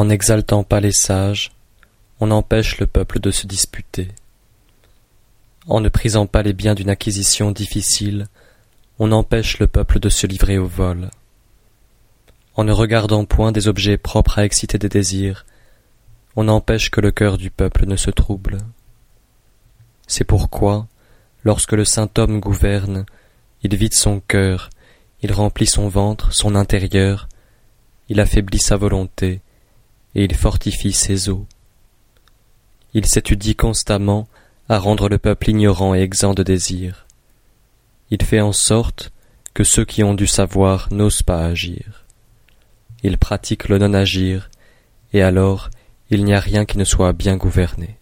En n'exaltant pas les sages, on empêche le peuple de se disputer. En ne prisant pas les biens d'une acquisition difficile, on empêche le peuple de se livrer au vol. En ne regardant point des objets propres à exciter des désirs, on empêche que le cœur du peuple ne se trouble. C'est pourquoi, lorsque le saint homme gouverne, il vide son cœur, il remplit son ventre, son intérieur, il affaiblit sa volonté, et il fortifie ses os. Il s'étudie constamment à rendre le peuple ignorant et exempt de désir. Il fait en sorte que ceux qui ont du savoir n'osent pas agir. Il pratique le non-agir, et alors il n'y a rien qui ne soit bien gouverné.